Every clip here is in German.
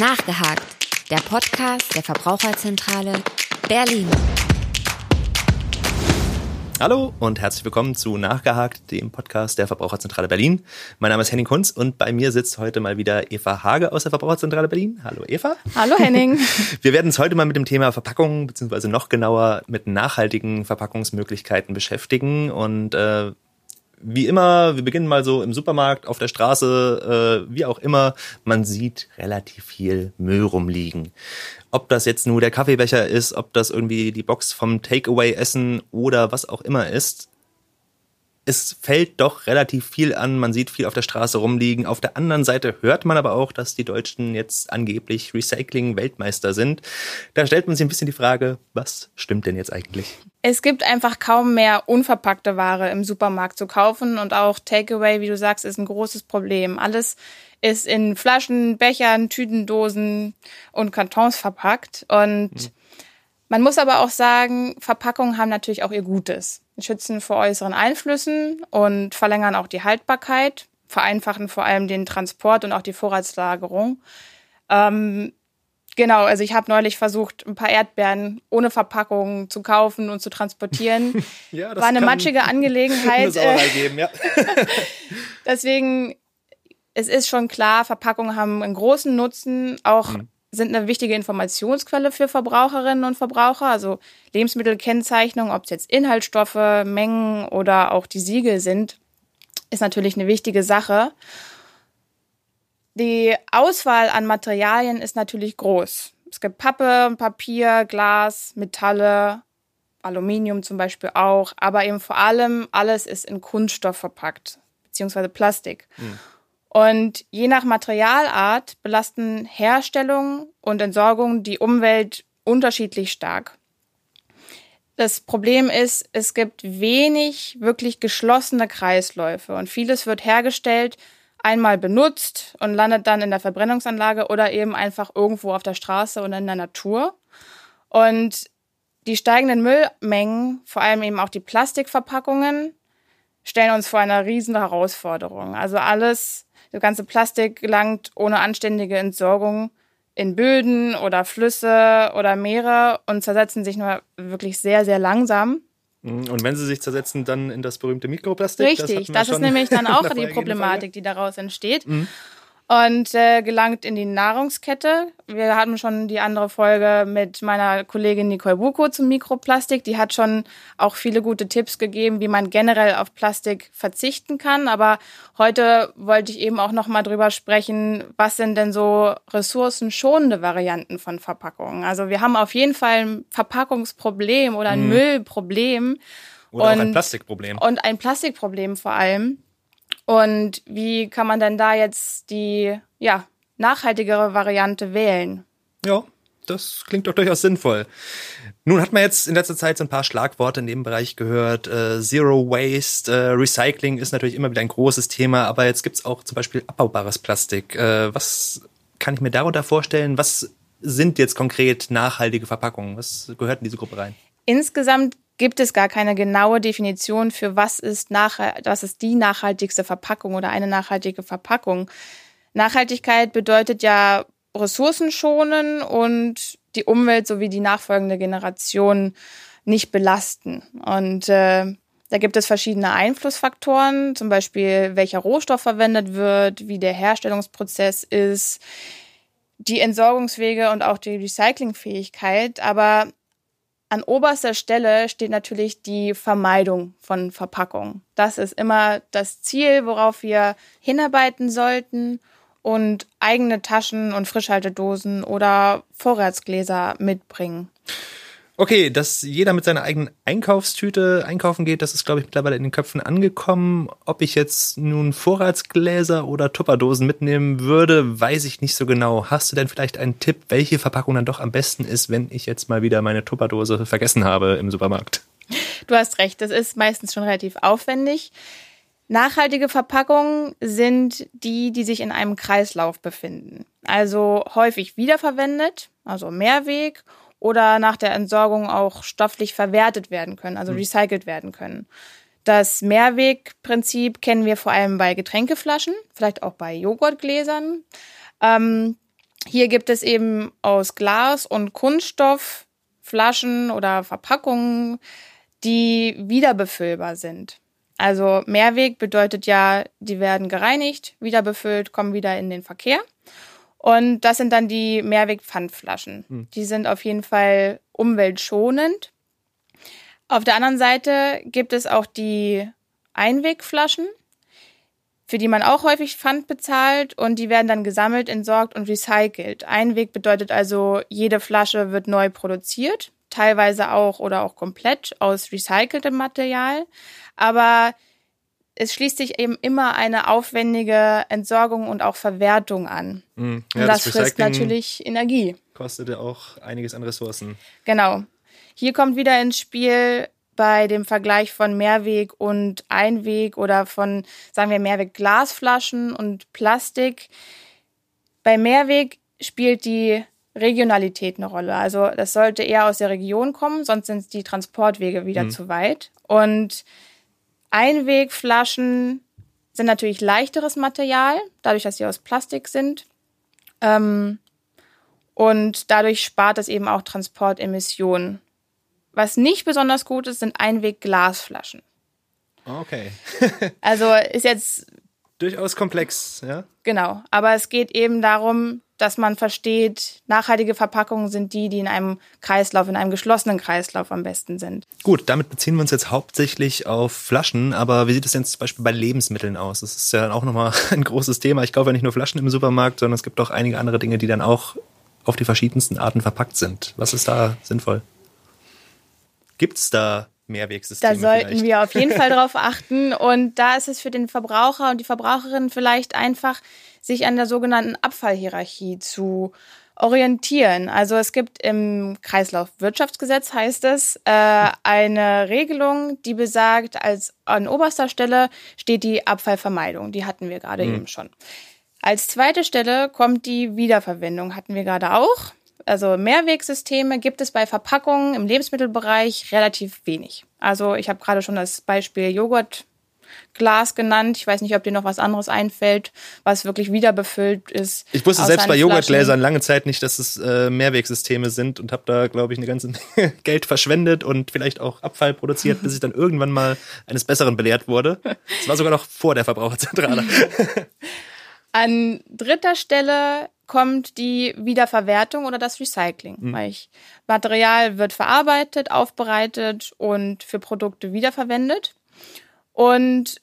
Nachgehakt, der Podcast der Verbraucherzentrale Berlin. Hallo und herzlich willkommen zu Nachgehakt, dem Podcast der Verbraucherzentrale Berlin. Mein Name ist Henning Kunz und bei mir sitzt heute mal wieder Eva Hage aus der Verbraucherzentrale Berlin. Hallo Eva. Hallo Henning. Wir werden uns heute mal mit dem Thema Verpackungen beziehungsweise noch genauer mit nachhaltigen Verpackungsmöglichkeiten beschäftigen und äh, wie immer, wir beginnen mal so im Supermarkt, auf der Straße, äh, wie auch immer, man sieht relativ viel Müll rumliegen. Ob das jetzt nur der Kaffeebecher ist, ob das irgendwie die Box vom Takeaway-Essen oder was auch immer ist, es fällt doch relativ viel an, man sieht viel auf der Straße rumliegen. Auf der anderen Seite hört man aber auch, dass die Deutschen jetzt angeblich Recycling-Weltmeister sind. Da stellt man sich ein bisschen die Frage, was stimmt denn jetzt eigentlich? Es gibt einfach kaum mehr unverpackte Ware im Supermarkt zu kaufen und auch Takeaway, wie du sagst, ist ein großes Problem. Alles ist in Flaschen, Bechern, Tütendosen und Kartons verpackt und hm. Man muss aber auch sagen, Verpackungen haben natürlich auch ihr Gutes. Schützen vor äußeren Einflüssen und verlängern auch die Haltbarkeit, vereinfachen vor allem den Transport und auch die Vorratslagerung. Ähm, genau, also ich habe neulich versucht, ein paar Erdbeeren ohne Verpackung zu kaufen und zu transportieren. ja, das War eine matschige Angelegenheit. Eine geben, ja. Deswegen, es ist schon klar, Verpackungen haben einen großen Nutzen, auch mhm sind eine wichtige Informationsquelle für Verbraucherinnen und Verbraucher. Also Lebensmittelkennzeichnung, ob es jetzt Inhaltsstoffe, Mengen oder auch die Siegel sind, ist natürlich eine wichtige Sache. Die Auswahl an Materialien ist natürlich groß. Es gibt Pappe, Papier, Glas, Metalle, Aluminium zum Beispiel auch, aber eben vor allem alles ist in Kunststoff verpackt, beziehungsweise Plastik. Mhm. Und je nach Materialart belasten Herstellung und Entsorgung die Umwelt unterschiedlich stark. Das Problem ist, es gibt wenig wirklich geschlossene Kreisläufe und vieles wird hergestellt, einmal benutzt und landet dann in der Verbrennungsanlage oder eben einfach irgendwo auf der Straße oder in der Natur. Und die steigenden Müllmengen, vor allem eben auch die Plastikverpackungen, stellen uns vor einer riesen Herausforderung. Also alles, das ganze Plastik gelangt ohne anständige Entsorgung in Böden oder Flüsse oder Meere und zersetzen sich nur wirklich sehr, sehr langsam. Mhm. Und wenn sie sich zersetzen, dann in das berühmte Mikroplastik? Richtig, das, das ist nämlich dann auch die Problematik, die daraus entsteht. Mhm und äh, gelangt in die Nahrungskette. Wir hatten schon die andere Folge mit meiner Kollegin Nicole Buko zum Mikroplastik. Die hat schon auch viele gute Tipps gegeben, wie man generell auf Plastik verzichten kann. Aber heute wollte ich eben auch noch mal drüber sprechen, was sind denn so ressourcenschonende Varianten von Verpackungen? Also wir haben auf jeden Fall ein Verpackungsproblem oder ein mhm. Müllproblem. Oder und, auch ein Plastikproblem. Und ein Plastikproblem vor allem. Und wie kann man denn da jetzt die ja, nachhaltigere Variante wählen? Ja, das klingt doch durchaus sinnvoll. Nun hat man jetzt in letzter Zeit so ein paar Schlagworte in dem Bereich gehört. Äh, Zero Waste, äh, Recycling ist natürlich immer wieder ein großes Thema, aber jetzt gibt's auch zum Beispiel abbaubares Plastik. Äh, was kann ich mir darunter vorstellen? Was sind jetzt konkret nachhaltige Verpackungen? Was gehört in diese Gruppe rein? Insgesamt gibt es gar keine genaue Definition für was ist, was ist die nachhaltigste Verpackung oder eine nachhaltige Verpackung. Nachhaltigkeit bedeutet ja Ressourcen schonen und die Umwelt sowie die nachfolgende Generation nicht belasten. Und äh, da gibt es verschiedene Einflussfaktoren, zum Beispiel welcher Rohstoff verwendet wird, wie der Herstellungsprozess ist, die Entsorgungswege und auch die Recyclingfähigkeit. Aber an oberster Stelle steht natürlich die Vermeidung von Verpackungen. Das ist immer das Ziel, worauf wir hinarbeiten sollten und eigene Taschen und Frischhaltedosen oder Vorratsgläser mitbringen. Okay, dass jeder mit seiner eigenen Einkaufstüte einkaufen geht, das ist, glaube ich, mittlerweile in den Köpfen angekommen. Ob ich jetzt nun Vorratsgläser oder Tupperdosen mitnehmen würde, weiß ich nicht so genau. Hast du denn vielleicht einen Tipp, welche Verpackung dann doch am besten ist, wenn ich jetzt mal wieder meine Tupperdose vergessen habe im Supermarkt? Du hast recht, das ist meistens schon relativ aufwendig. Nachhaltige Verpackungen sind die, die sich in einem Kreislauf befinden. Also häufig wiederverwendet, also Mehrweg oder nach der Entsorgung auch stofflich verwertet werden können, also hm. recycelt werden können. Das Mehrwegprinzip kennen wir vor allem bei Getränkeflaschen, vielleicht auch bei Joghurtgläsern. Ähm, Hier gibt es eben aus Glas und Kunststoff Flaschen oder Verpackungen, die wiederbefüllbar sind. Also Mehrweg bedeutet ja, die werden gereinigt, wieder befüllt, kommen wieder in den Verkehr. Und das sind dann die Mehrweg-Pfandflaschen. Hm. Die sind auf jeden Fall umweltschonend. Auf der anderen Seite gibt es auch die Einwegflaschen, für die man auch häufig Pfand bezahlt und die werden dann gesammelt, entsorgt und recycelt. Einweg bedeutet also, jede Flasche wird neu produziert, teilweise auch oder auch komplett aus recyceltem Material, aber es schließt sich eben immer eine aufwendige Entsorgung und auch Verwertung an. Mhm. Ja, und das, das frisst natürlich Energie. Kostet ja auch einiges an Ressourcen. Genau. Hier kommt wieder ins Spiel bei dem Vergleich von Mehrweg und Einweg oder von, sagen wir, Mehrweg Glasflaschen und Plastik. Bei Mehrweg spielt die Regionalität eine Rolle. Also das sollte eher aus der Region kommen, sonst sind die Transportwege wieder mhm. zu weit. Und Einwegflaschen sind natürlich leichteres Material, dadurch, dass sie aus Plastik sind. Ähm, und dadurch spart es eben auch Transportemissionen. Was nicht besonders gut ist, sind Einwegglasflaschen. Okay. also ist jetzt durchaus komplex, ja? Genau, aber es geht eben darum, dass man versteht, nachhaltige Verpackungen sind die, die in einem Kreislauf, in einem geschlossenen Kreislauf am besten sind. Gut, damit beziehen wir uns jetzt hauptsächlich auf Flaschen, aber wie sieht es denn zum Beispiel bei Lebensmitteln aus? Das ist ja auch nochmal ein großes Thema. Ich kaufe ja nicht nur Flaschen im Supermarkt, sondern es gibt auch einige andere Dinge, die dann auch auf die verschiedensten Arten verpackt sind. Was ist da sinnvoll? Gibt es da Mehrwegsysteme. Da sollten vielleicht. wir auf jeden Fall drauf achten. Und da ist es für den Verbraucher und die Verbraucherin vielleicht einfach, sich an der sogenannten Abfallhierarchie zu orientieren. Also es gibt im Kreislaufwirtschaftsgesetz heißt es äh, eine Regelung, die besagt, als an oberster Stelle steht die Abfallvermeidung. Die hatten wir gerade mhm. eben schon. Als zweite Stelle kommt die Wiederverwendung, hatten wir gerade auch. Also Mehrwegsysteme gibt es bei Verpackungen im Lebensmittelbereich relativ wenig. Also ich habe gerade schon das Beispiel Joghurtglas genannt. Ich weiß nicht, ob dir noch was anderes einfällt, was wirklich wieder befüllt ist. Ich wusste selbst bei Joghurtgläsern lange Zeit nicht, dass es äh, Mehrwegsysteme sind und habe da, glaube ich, eine ganze Menge Geld verschwendet und vielleicht auch Abfall produziert, bis ich dann irgendwann mal eines Besseren belehrt wurde. Das war sogar noch vor der Verbraucherzentrale. An dritter Stelle kommt die Wiederverwertung oder das Recycling. Mhm. Weil ich, Material wird verarbeitet, aufbereitet und für Produkte wiederverwendet. Und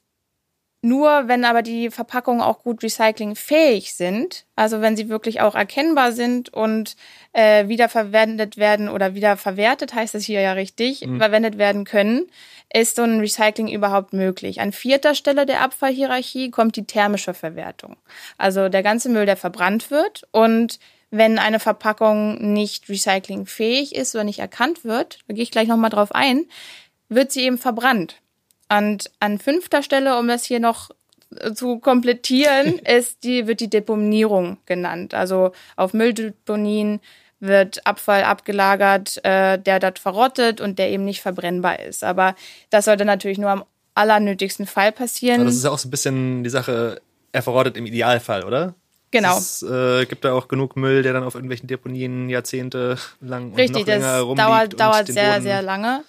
nur wenn aber die Verpackungen auch gut recyclingfähig sind, also wenn sie wirklich auch erkennbar sind und äh, wiederverwendet werden oder wiederverwertet, heißt es hier ja richtig, mhm. verwendet werden können, ist so ein Recycling überhaupt möglich. An vierter Stelle der Abfallhierarchie kommt die thermische Verwertung. Also der ganze Müll, der verbrannt wird und wenn eine Verpackung nicht recyclingfähig ist oder nicht erkannt wird, da gehe ich gleich nochmal drauf ein, wird sie eben verbrannt. Und an fünfter Stelle, um das hier noch zu komplettieren, ist die, wird die Deponierung genannt. Also auf Mülldeponien wird Abfall abgelagert, äh, der dort verrottet und der eben nicht verbrennbar ist. Aber das sollte natürlich nur am allernötigsten Fall passieren. Aber das ist ja auch so ein bisschen die Sache, er verrottet im Idealfall, oder? Genau. Es äh, gibt da auch genug Müll, der dann auf irgendwelchen Deponien Jahrzehnte lang und Richtig, noch länger das rumliegt dauert, dauert sehr, Boden sehr lange.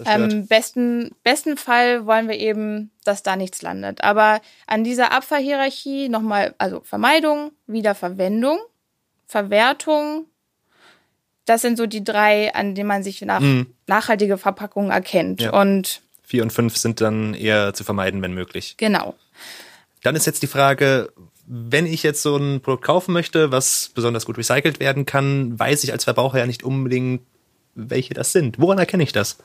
Im ähm, besten, besten Fall wollen wir eben, dass da nichts landet. Aber an dieser Abfallhierarchie nochmal, also Vermeidung, Wiederverwendung, Verwertung, das sind so die drei, an denen man sich nach mhm. nachhaltige Verpackungen erkennt. Ja. Und vier und fünf sind dann eher zu vermeiden, wenn möglich. Genau. Dann ist jetzt die Frage, wenn ich jetzt so ein Produkt kaufen möchte, was besonders gut recycelt werden kann, weiß ich als Verbraucher ja nicht unbedingt, welche das sind. Woran erkenne ich das?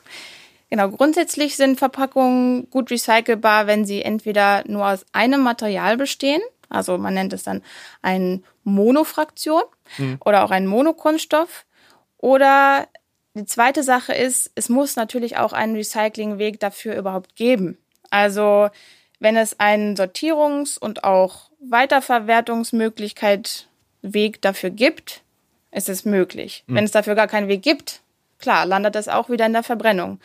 Genau, grundsätzlich sind Verpackungen gut recycelbar, wenn sie entweder nur aus einem Material bestehen, also man nennt es dann eine Monofraktion mhm. oder auch ein Monokunststoff. Oder die zweite Sache ist, es muss natürlich auch einen Recyclingweg dafür überhaupt geben. Also wenn es einen Sortierungs- und auch Weiterverwertungsmöglichkeit Weg dafür gibt, ist es möglich. Mhm. Wenn es dafür gar keinen Weg gibt, klar, landet es auch wieder in der Verbrennung.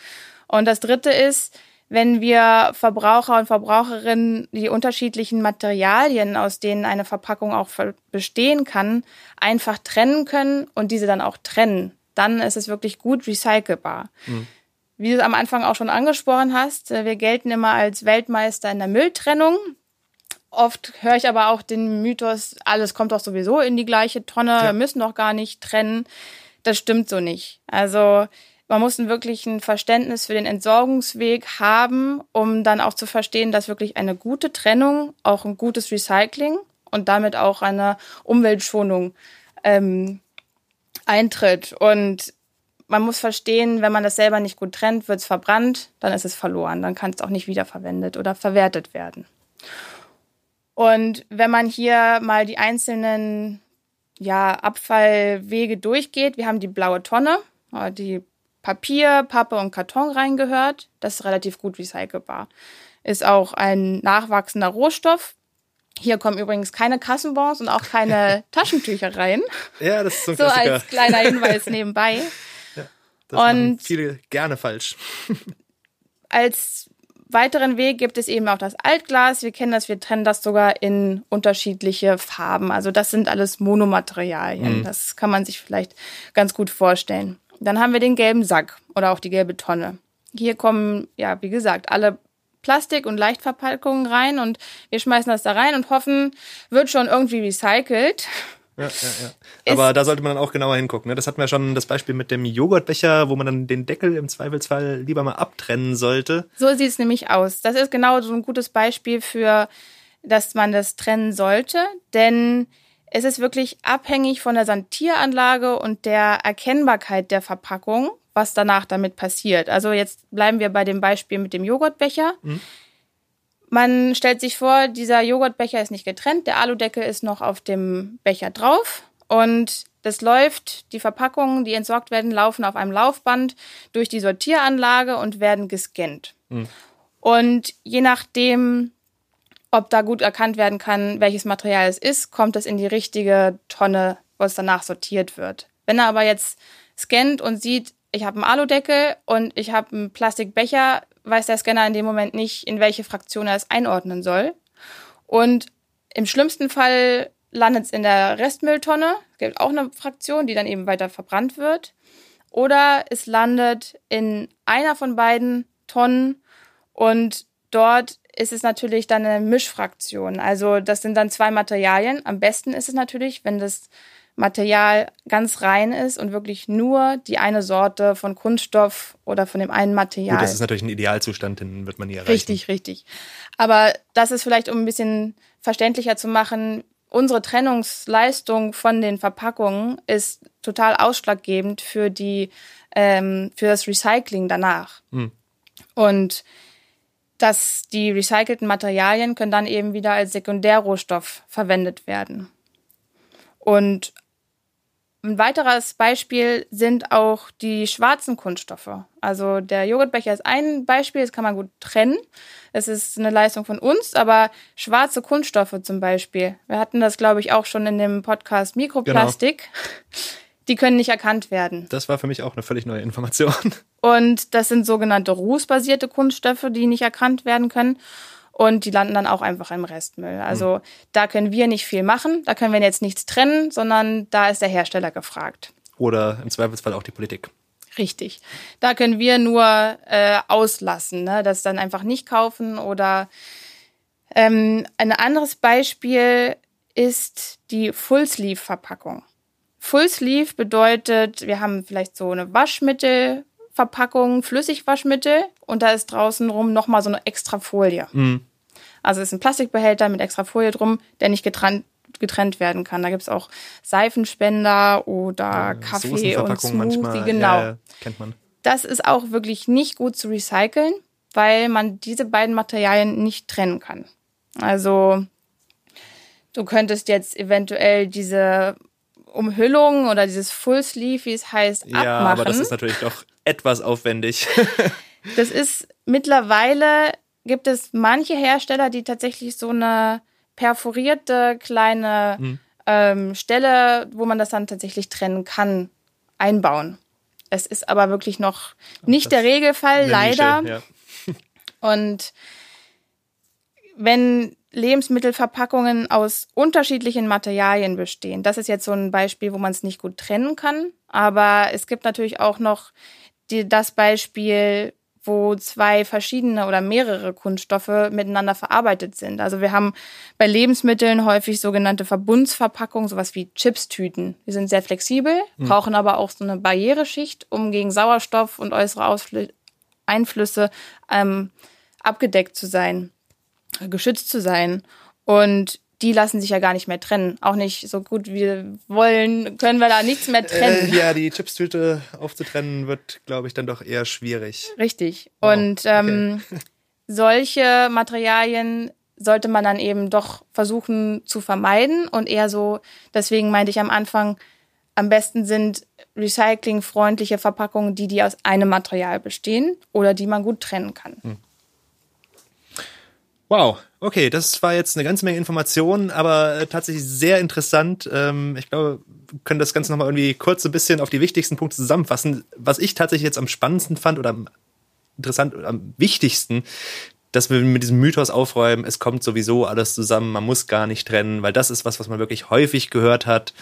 Und das dritte ist, wenn wir Verbraucher und Verbraucherinnen die unterschiedlichen Materialien, aus denen eine Verpackung auch bestehen kann, einfach trennen können und diese dann auch trennen, dann ist es wirklich gut recycelbar. Mhm. Wie du es am Anfang auch schon angesprochen hast, äh, wir gelten immer als Weltmeister in der Mülltrennung. Oft höre ich aber auch den Mythos, alles kommt doch sowieso in die gleiche Tonne, ja. wir müssen doch gar nicht trennen. Das stimmt so nicht. Also man muss wirklich ein Verständnis für den Entsorgungsweg haben, um dann auch zu verstehen, dass wirklich eine gute Trennung, auch ein gutes Recycling und damit auch eine Umweltschonung ähm, eintritt. Und man muss verstehen, wenn man das selber nicht gut trennt, wird es verbrannt, dann ist es verloren. Dann kann es auch nicht wiederverwendet oder verwertet werden. Und wenn man hier mal die einzelnen ja, Abfallwege durchgeht, wir haben die blaue Tonne, die Papier, Pappe und Karton reingehört. Das ist relativ gut recycelbar. Ist auch ein nachwachsender Rohstoff. Hier kommen übrigens keine Kassenbons und auch keine Taschentücher rein. Ja, das ist so ein So als kleiner Hinweis nebenbei. Ja, das und viele gerne falsch. als weiteren Weg gibt es eben auch das Altglas. Wir kennen das, wir trennen das sogar in unterschiedliche Farben. Also das sind alles Monomaterialien. Mhm. Das kann man sich vielleicht ganz gut vorstellen. Dann haben wir den gelben Sack oder auch die gelbe Tonne. Hier kommen, ja, wie gesagt, alle Plastik- und Leichtverpackungen rein und wir schmeißen das da rein und hoffen, wird schon irgendwie recycelt. Ja, ja, ja. Aber da sollte man dann auch genauer hingucken. Ne? Das hatten wir schon das Beispiel mit dem Joghurtbecher, wo man dann den Deckel im Zweifelsfall lieber mal abtrennen sollte. So sieht es nämlich aus. Das ist genau so ein gutes Beispiel für, dass man das trennen sollte, denn es ist wirklich abhängig von der Santieranlage und der Erkennbarkeit der Verpackung, was danach damit passiert. Also jetzt bleiben wir bei dem Beispiel mit dem Joghurtbecher. Mhm. Man stellt sich vor, dieser Joghurtbecher ist nicht getrennt, der Aludeckel ist noch auf dem Becher drauf und das läuft, die Verpackungen, die entsorgt werden, laufen auf einem Laufband durch die Sortieranlage und werden gescannt. Mhm. Und je nachdem, ob da gut erkannt werden kann, welches Material es ist, kommt es in die richtige Tonne, wo es danach sortiert wird. Wenn er aber jetzt scannt und sieht, ich habe einen Aludeckel und ich habe einen Plastikbecher, weiß der Scanner in dem Moment nicht, in welche Fraktion er es einordnen soll. Und im schlimmsten Fall landet es in der Restmülltonne. Es gibt auch eine Fraktion, die dann eben weiter verbrannt wird. Oder es landet in einer von beiden Tonnen und dort ist es natürlich dann eine Mischfraktion. Also das sind dann zwei Materialien. Am besten ist es natürlich, wenn das Material ganz rein ist und wirklich nur die eine Sorte von Kunststoff oder von dem einen Material. Gut, das ist natürlich ein Idealzustand, den wird man nie erreichen. Richtig, richtig. Aber das ist vielleicht, um ein bisschen verständlicher zu machen, unsere Trennungsleistung von den Verpackungen ist total ausschlaggebend für die ähm, für das Recycling danach. Hm. Und dass die recycelten Materialien können dann eben wieder als Sekundärrohstoff verwendet werden. Und ein weiteres Beispiel sind auch die schwarzen Kunststoffe. Also der Joghurtbecher ist ein Beispiel, das kann man gut trennen. Es ist eine Leistung von uns, aber schwarze Kunststoffe zum Beispiel. Wir hatten das, glaube ich, auch schon in dem Podcast Mikroplastik. Genau. Die können nicht erkannt werden. Das war für mich auch eine völlig neue Information. Und das sind sogenannte rußbasierte Kunststoffe, die nicht erkannt werden können. Und die landen dann auch einfach im Restmüll. Also mhm. da können wir nicht viel machen. Da können wir jetzt nichts trennen, sondern da ist der Hersteller gefragt. Oder im Zweifelsfall auch die Politik. Richtig. Da können wir nur äh, auslassen, ne? das dann einfach nicht kaufen. Oder ähm, ein anderes Beispiel ist die Full-Sleeve-Verpackung. Full Sleeve bedeutet, wir haben vielleicht so eine Waschmittelverpackung, Flüssigwaschmittel und da ist draußen rum nochmal so eine extra Folie. Mhm. Also es ist ein Plastikbehälter mit extra Folie drum, der nicht getrennt, getrennt werden kann. Da gibt es auch Seifenspender oder ja, Kaffee und Smoothie, manchmal. genau. Ja, kennt man. Das ist auch wirklich nicht gut zu recyceln, weil man diese beiden Materialien nicht trennen kann. Also du könntest jetzt eventuell diese Umhüllung oder dieses Full Sleeve, wie es heißt, abmachen. Ja, aber das ist natürlich doch etwas aufwendig. das ist mittlerweile gibt es manche Hersteller, die tatsächlich so eine perforierte kleine hm. ähm, Stelle, wo man das dann tatsächlich trennen kann, einbauen. Es ist aber wirklich noch nicht der Regelfall, leider. Nische, ja. Und wenn Lebensmittelverpackungen aus unterschiedlichen Materialien bestehen, das ist jetzt so ein Beispiel, wo man es nicht gut trennen kann. Aber es gibt natürlich auch noch die, das Beispiel, wo zwei verschiedene oder mehrere Kunststoffe miteinander verarbeitet sind. Also wir haben bei Lebensmitteln häufig sogenannte Verbundsverpackungen, sowas wie Chipstüten. Die sind sehr flexibel, mhm. brauchen aber auch so eine Barriereschicht, um gegen Sauerstoff und äußere Ausfl Einflüsse ähm, abgedeckt zu sein, geschützt zu sein. Und die lassen sich ja gar nicht mehr trennen. Auch nicht so gut wie wir wollen, können wir da nichts mehr trennen. Äh, ja, die Chipstüte aufzutrennen wird, glaube ich, dann doch eher schwierig. Richtig. Wow. Und ähm, okay. solche Materialien sollte man dann eben doch versuchen zu vermeiden und eher so, deswegen meinte ich am Anfang, am besten sind recyclingfreundliche Verpackungen, die, die aus einem Material bestehen oder die man gut trennen kann. Hm. Wow, okay, das war jetzt eine ganze Menge Informationen, aber äh, tatsächlich sehr interessant. Ähm, ich glaube, wir können das Ganze nochmal irgendwie kurz ein bisschen auf die wichtigsten Punkte zusammenfassen. Was ich tatsächlich jetzt am spannendsten fand oder am interessant oder am wichtigsten, dass wir mit diesem Mythos aufräumen, es kommt sowieso alles zusammen, man muss gar nicht trennen, weil das ist was, was man wirklich häufig gehört hat.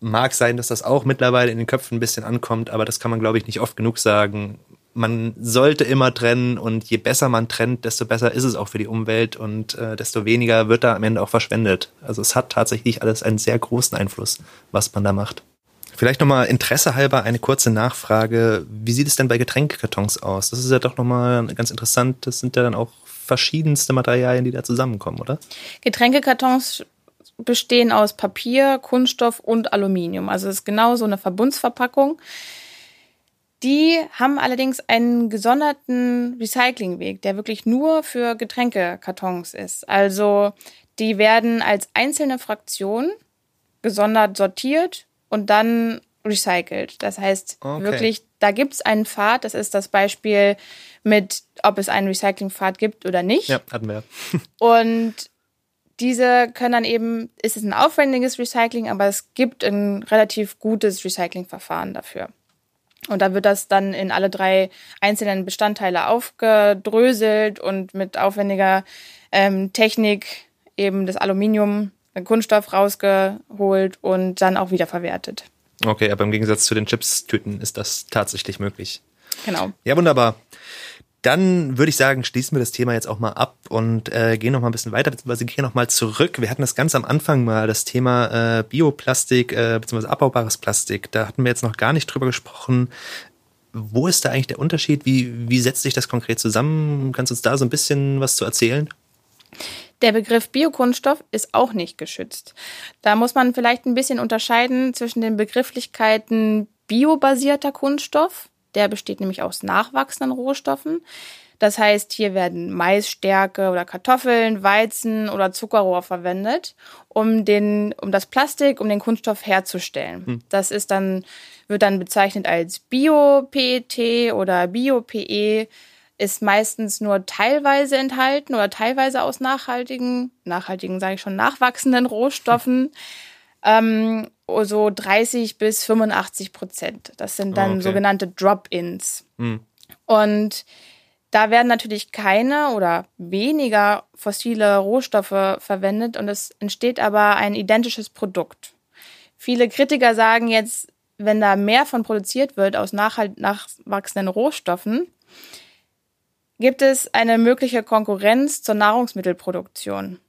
Mag sein, dass das auch mittlerweile in den Köpfen ein bisschen ankommt, aber das kann man, glaube ich, nicht oft genug sagen man sollte immer trennen und je besser man trennt, desto besser ist es auch für die Umwelt und äh, desto weniger wird da am Ende auch verschwendet. Also es hat tatsächlich alles einen sehr großen Einfluss, was man da macht. Vielleicht nochmal Interesse halber eine kurze Nachfrage. Wie sieht es denn bei Getränkkartons aus? Das ist ja doch nochmal ganz interessant. Das sind ja dann auch verschiedenste Materialien, die da zusammenkommen, oder? Getränkekartons bestehen aus Papier, Kunststoff und Aluminium. Also es ist genau so eine Verbundsverpackung. Die haben allerdings einen gesonderten Recyclingweg, der wirklich nur für Getränkekartons ist. Also die werden als einzelne Fraktion gesondert sortiert und dann recycelt. Das heißt okay. wirklich, da gibt es einen Pfad. Das ist das Beispiel mit, ob es einen Recyclingpfad gibt oder nicht. Ja, hatten wir. und diese können dann eben, ist es ein aufwendiges Recycling, aber es gibt ein relativ gutes Recyclingverfahren dafür. Und da wird das dann in alle drei einzelnen Bestandteile aufgedröselt und mit aufwendiger ähm, Technik eben das Aluminium, Kunststoff rausgeholt und dann auch wieder verwertet. Okay, aber im Gegensatz zu den Chips-Tüten ist das tatsächlich möglich. Genau. Ja, wunderbar. Dann würde ich sagen, schließen wir das Thema jetzt auch mal ab und äh, gehen noch mal ein bisschen weiter, beziehungsweise gehen noch mal zurück. Wir hatten das ganz am Anfang mal, das Thema äh, Bioplastik, äh, beziehungsweise abbaubares Plastik. Da hatten wir jetzt noch gar nicht drüber gesprochen. Wo ist da eigentlich der Unterschied? Wie, wie setzt sich das konkret zusammen? Kannst du uns da so ein bisschen was zu erzählen? Der Begriff Biokunststoff ist auch nicht geschützt. Da muss man vielleicht ein bisschen unterscheiden zwischen den Begrifflichkeiten biobasierter Kunststoff, der besteht nämlich aus nachwachsenden Rohstoffen. Das heißt, hier werden Maisstärke oder Kartoffeln, Weizen oder Zuckerrohr verwendet, um den, um das Plastik, um den Kunststoff herzustellen. Hm. Das ist dann, wird dann bezeichnet als Bio-PET oder Bio-PE, ist meistens nur teilweise enthalten oder teilweise aus nachhaltigen, nachhaltigen sage ich schon, nachwachsenden Rohstoffen. Hm ähm, so 30 bis 85 Prozent. Das sind dann oh, okay. sogenannte Drop-ins. Hm. Und da werden natürlich keine oder weniger fossile Rohstoffe verwendet und es entsteht aber ein identisches Produkt. Viele Kritiker sagen jetzt, wenn da mehr von produziert wird aus nachwachsenden Rohstoffen, gibt es eine mögliche Konkurrenz zur Nahrungsmittelproduktion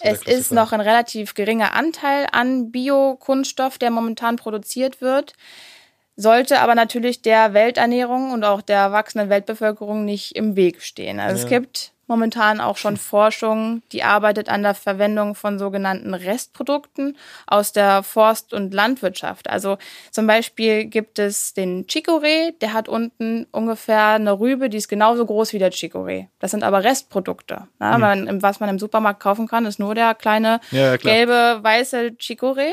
es ist noch ein relativ geringer Anteil an Biokunststoff, der momentan produziert wird, sollte aber natürlich der Welternährung und auch der wachsenden Weltbevölkerung nicht im Weg stehen. Also ja. es gibt momentan auch schon Forschung, die arbeitet an der Verwendung von sogenannten Restprodukten aus der Forst- und Landwirtschaft. Also zum Beispiel gibt es den Chicorée, der hat unten ungefähr eine Rübe, die ist genauso groß wie der Chicorée. Das sind aber Restprodukte. Ja, mhm. man, was man im Supermarkt kaufen kann, ist nur der kleine ja, gelbe, weiße Chicorée.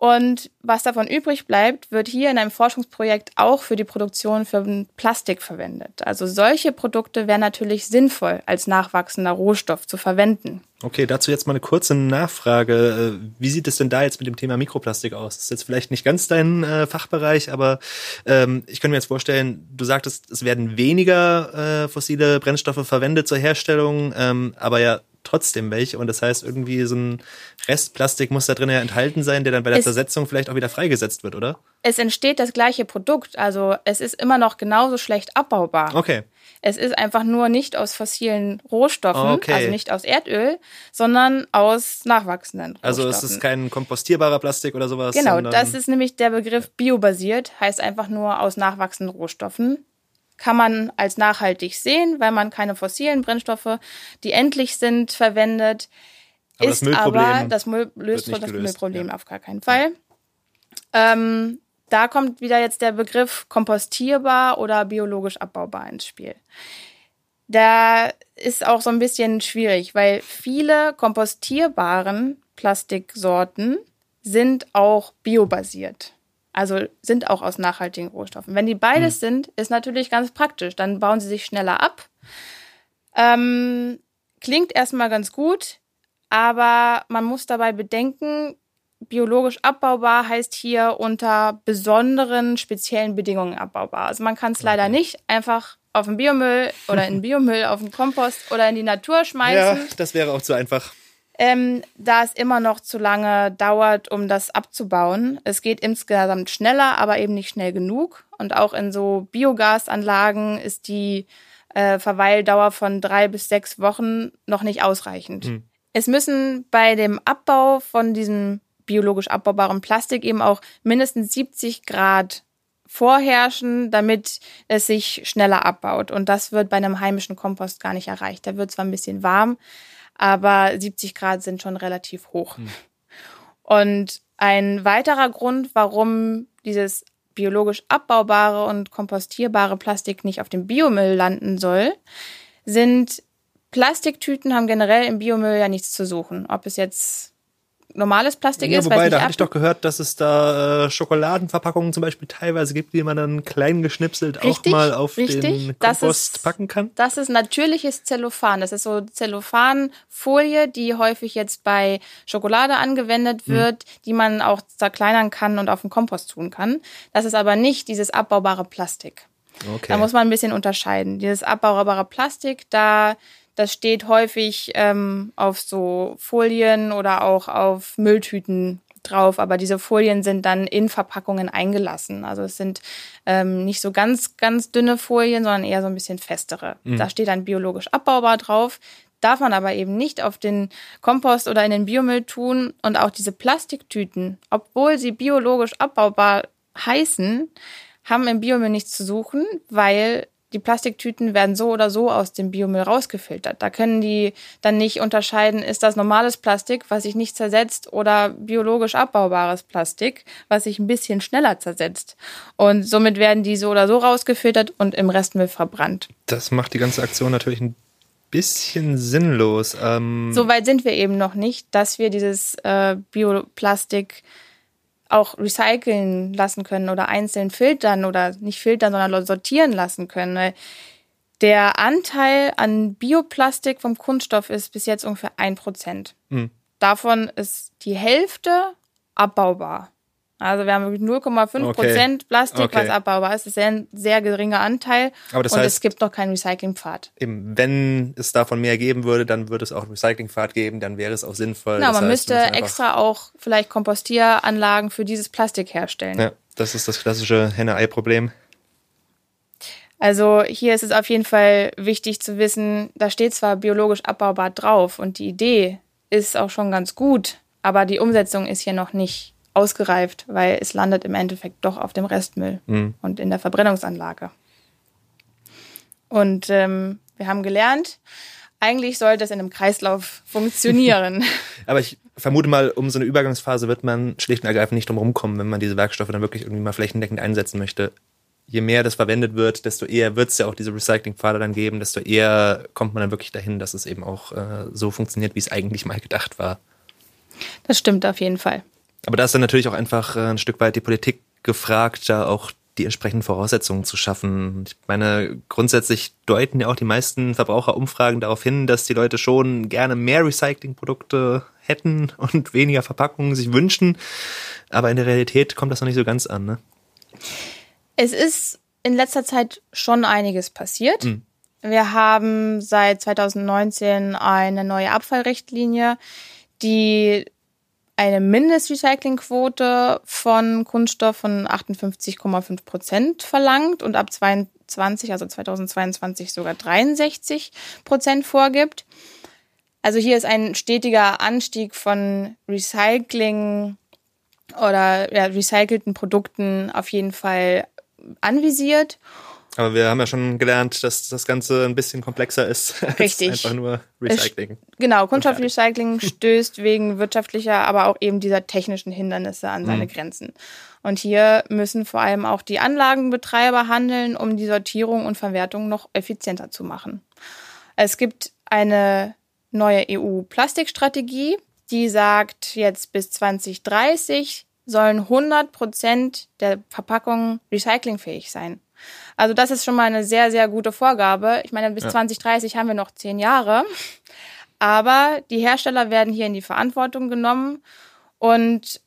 Und was davon übrig bleibt, wird hier in einem Forschungsprojekt auch für die Produktion von Plastik verwendet. Also solche Produkte wären natürlich sinnvoll als nachwachsender Rohstoff zu verwenden. Okay, dazu jetzt mal eine kurze Nachfrage. Äh, wie sieht es denn da jetzt mit dem Thema Mikroplastik aus? Das ist jetzt vielleicht nicht ganz dein äh, Fachbereich, aber ähm, ich könnte mir jetzt vorstellen, du sagtest, es werden weniger äh, fossile Brennstoffe verwendet zur Herstellung, ähm, aber ja trotzdem welche. Und das heißt, irgendwie so ein Restplastik muss da drin ja enthalten sein, der dann bei der es, Zersetzung vielleicht auch wieder freigesetzt wird, oder? Es entsteht das gleiche Produkt. Also es ist immer noch genauso schlecht abbaubar. Okay. Es ist einfach nur nicht aus fossilen Rohstoffen, okay. also nicht aus Erdöl, sondern aus nachwachsenden Rohstoffen. Also es ist kein kompostierbarer Plastik oder sowas? Genau, das ist nämlich der Begriff biobasiert, heißt einfach nur aus nachwachsenden Rohstoffen kann man als nachhaltig sehen, weil man keine fossilen Brennstoffe, die endlich sind, verwendet. Aber ist das aber das Müll löst das gelöst, Müllproblem ja. auf gar keinen Fall. Ähm, da kommt wieder jetzt der Begriff kompostierbar oder biologisch abbaubar ins Spiel. Da ist auch so ein bisschen schwierig, weil viele kompostierbaren Plastiksorten sind auch biobasiert. Also sind auch aus nachhaltigen Rohstoffen. Wenn die beides mhm. sind, ist natürlich ganz praktisch. Dann bauen sie sich schneller ab. Ähm, klingt erstmal ganz gut, aber man muss dabei bedenken, biologisch abbaubar heißt hier unter besonderen speziellen Bedingungen abbaubar. Also man kann es leider nicht einfach auf den Biomüll oder in den Biomüll, auf den Kompost oder in die Natur schmeißen. Ja, das wäre auch zu einfach ähm, da es immer noch zu lange dauert, um das abzubauen. Es geht insgesamt schneller, aber eben nicht schnell genug. Und auch in so Biogasanlagen ist die äh, Verweildauer von drei bis sechs Wochen noch nicht ausreichend. Mhm. Es müssen bei dem Abbau von diesem biologisch abbaubaren Plastik eben auch mindestens 70 Grad vorherrschen, damit es sich schneller abbaut. Und das wird bei einem heimischen Kompost gar nicht erreicht. Da wird zwar ein bisschen warm, aber 70 Grad sind schon relativ hoch. Hm. Und ein weiterer Grund, warum dieses biologisch abbaubare und kompostierbare Plastik nicht auf dem Biomüll landen soll, sind Plastiktüten haben generell im Biomüll ja nichts zu suchen. Ob es jetzt normales Plastik ja, ist. Wobei, da hatte ich doch gehört, dass es da äh, Schokoladenverpackungen zum Beispiel teilweise gibt, die man dann klein geschnipselt richtig, auch mal auf richtig. den Kompost ist, packen kann. Das ist natürliches Zellophan. Das ist so Zellophanfolie, die häufig jetzt bei Schokolade angewendet hm. wird, hm. die man auch zerkleinern kann und auf den Kompost tun kann. Das ist aber nicht dieses abbaubare Plastik. Okay. Da muss man ein bisschen unterscheiden. Dieses abbaubare Plastik, da das steht häufig ähm, auf so Folien oder auch auf Mülltüten drauf, aber diese Folien sind dann in Verpackungen eingelassen. Also es sind ähm, nicht so ganz, ganz dünne Folien, sondern eher so ein bisschen festere. Mhm. Da steht dann biologisch abbaubar drauf. Darf man aber eben nicht auf den Kompost oder in den Biomüll tun. Und auch diese Plastiktüten, obwohl sie biologisch abbaubar heißen, haben im Biomüll nichts zu suchen, weil die Plastiktüten werden so oder so aus dem Biomüll rausgefiltert. Da können die dann nicht unterscheiden, ist das normales Plastik, was sich nicht zersetzt, oder biologisch abbaubares Plastik, was sich ein bisschen schneller zersetzt. Und somit werden die so oder so rausgefiltert und im Restmüll verbrannt. Das macht die ganze Aktion natürlich ein bisschen sinnlos. Ähm so weit sind wir eben noch nicht, dass wir dieses äh, Bioplastik auch recyceln lassen können oder einzeln filtern oder nicht filtern, sondern sortieren lassen können. Der Anteil an Bioplastik vom Kunststoff ist bis jetzt ungefähr ein Prozent. Mhm. Davon ist die Hälfte abbaubar. Also wir haben 0,5 Prozent okay. Plastik, okay. was abbaubar ist. Das ist ein sehr geringer Anteil. Aber das und heißt, es gibt noch keinen Recyclingpfad. Eben, wenn es davon mehr geben würde, dann würde es auch einen Recyclingpfad geben, dann wäre es auch sinnvoll. Genau, man heißt, müsste extra auch vielleicht Kompostieranlagen für dieses Plastik herstellen. Ja, das ist das klassische Henne-Ei-Problem. Also hier ist es auf jeden Fall wichtig zu wissen, da steht zwar biologisch abbaubar drauf und die Idee ist auch schon ganz gut, aber die Umsetzung ist hier noch nicht ausgereift, weil es landet im Endeffekt doch auf dem Restmüll mhm. und in der Verbrennungsanlage. Und ähm, wir haben gelernt, eigentlich sollte es in einem Kreislauf funktionieren. Aber ich vermute mal, um so eine Übergangsphase wird man schlicht und ergreifend nicht drum rumkommen, wenn man diese Werkstoffe dann wirklich irgendwie mal flächendeckend einsetzen möchte. Je mehr das verwendet wird, desto eher wird es ja auch diese Recyclingpfade dann geben, desto eher kommt man dann wirklich dahin, dass es eben auch äh, so funktioniert, wie es eigentlich mal gedacht war. Das stimmt auf jeden Fall. Aber da ist dann natürlich auch einfach äh, ein Stück weit die Politik gefragt, da auch die entsprechenden Voraussetzungen zu schaffen. Ich meine, grundsätzlich deuten ja auch die meisten Verbraucherumfragen darauf hin, dass die Leute schon gerne mehr Recyclingprodukte hätten und weniger Verpackungen sich wünschen. Aber in der Realität kommt das noch nicht so ganz an. Ne? Es ist in letzter Zeit schon einiges passiert. Mhm. Wir haben seit 2019 eine neue Abfallrichtlinie, die eine Mindestrecyclingquote von Kunststoff von 58,5 Prozent verlangt und ab 22, also 2022 sogar 63 Prozent vorgibt. Also hier ist ein stetiger Anstieg von Recycling oder ja, recycelten Produkten auf jeden Fall anvisiert. Aber wir haben ja schon gelernt, dass das Ganze ein bisschen komplexer ist Richtig. als einfach nur Recycling. Genau, Kunststoffrecycling stößt wegen wirtschaftlicher, aber auch eben dieser technischen Hindernisse an seine mhm. Grenzen. Und hier müssen vor allem auch die Anlagenbetreiber handeln, um die Sortierung und Verwertung noch effizienter zu machen. Es gibt eine neue EU-Plastikstrategie, die sagt, jetzt bis 2030 sollen 100 Prozent der Verpackungen recyclingfähig sein. Also das ist schon mal eine sehr, sehr gute Vorgabe. Ich meine, bis ja. 2030 haben wir noch zehn Jahre. Aber die Hersteller werden hier in die Verantwortung genommen und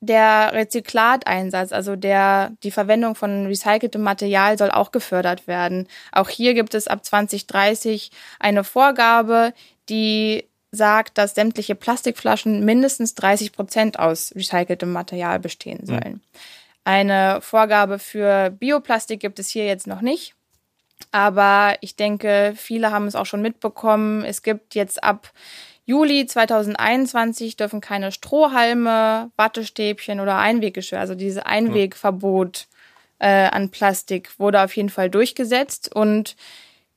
der Rezyklateinsatz, also der, die Verwendung von recyceltem Material soll auch gefördert werden. Auch hier gibt es ab 2030 eine Vorgabe, die sagt, dass sämtliche Plastikflaschen mindestens 30 Prozent aus recyceltem Material bestehen sollen. Mhm. Eine Vorgabe für Bioplastik gibt es hier jetzt noch nicht. Aber ich denke, viele haben es auch schon mitbekommen. Es gibt jetzt ab Juli 2021 dürfen keine Strohhalme, Wattestäbchen oder Einweggeschirr, also dieses Einwegverbot äh, an Plastik wurde auf jeden Fall durchgesetzt. Und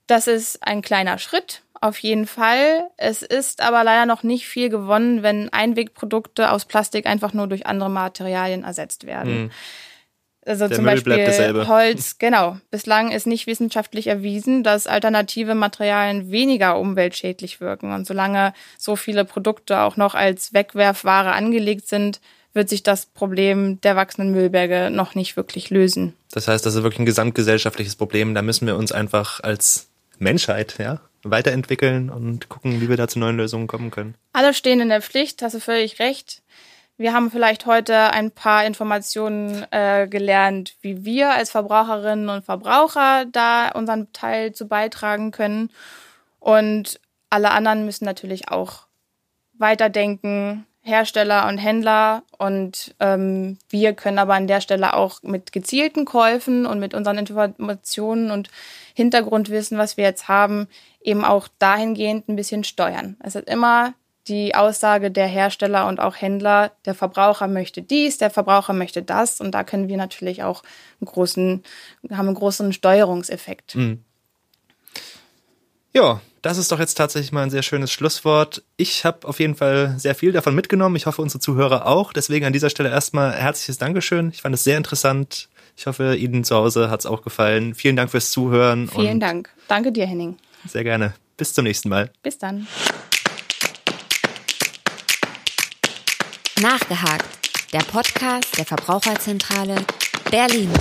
das ist ein kleiner Schritt, auf jeden Fall. Es ist aber leider noch nicht viel gewonnen, wenn Einwegprodukte aus Plastik einfach nur durch andere Materialien ersetzt werden. Mhm. Also Der zum Müll Beispiel Holz, genau. Bislang ist nicht wissenschaftlich erwiesen, dass alternative Materialien weniger umweltschädlich wirken. Und solange so viele Produkte auch noch als Wegwerfware angelegt sind, wird sich das Problem der wachsenden Müllberge noch nicht wirklich lösen. Das heißt, das ist wirklich ein gesamtgesellschaftliches Problem. Da müssen wir uns einfach als Menschheit, ja, weiterentwickeln und gucken, wie wir da zu neuen Lösungen kommen können. Alle stehen in der Pflicht, hast du völlig recht. Wir haben vielleicht heute ein paar Informationen äh, gelernt, wie wir als Verbraucherinnen und Verbraucher da unseren Teil zu beitragen können. Und alle anderen müssen natürlich auch weiterdenken, Hersteller und Händler. Und ähm, wir können aber an der Stelle auch mit gezielten Käufen und mit unseren Informationen und Hintergrundwissen, was wir jetzt haben, eben auch dahingehend ein bisschen steuern. Es ist immer die Aussage der Hersteller und auch Händler, der Verbraucher möchte dies, der Verbraucher möchte das und da können wir natürlich auch einen großen, haben einen großen Steuerungseffekt. Mhm. Ja, das ist doch jetzt tatsächlich mal ein sehr schönes Schlusswort. Ich habe auf jeden Fall sehr viel davon mitgenommen. Ich hoffe, unsere Zuhörer auch. Deswegen an dieser Stelle erstmal herzliches Dankeschön. Ich fand es sehr interessant. Ich hoffe, Ihnen zu Hause hat es auch gefallen. Vielen Dank fürs Zuhören. Vielen Dank. Danke dir, Henning. Sehr gerne. Bis zum nächsten Mal. Bis dann. Nachgehakt. Der Podcast der Verbraucherzentrale Berlin.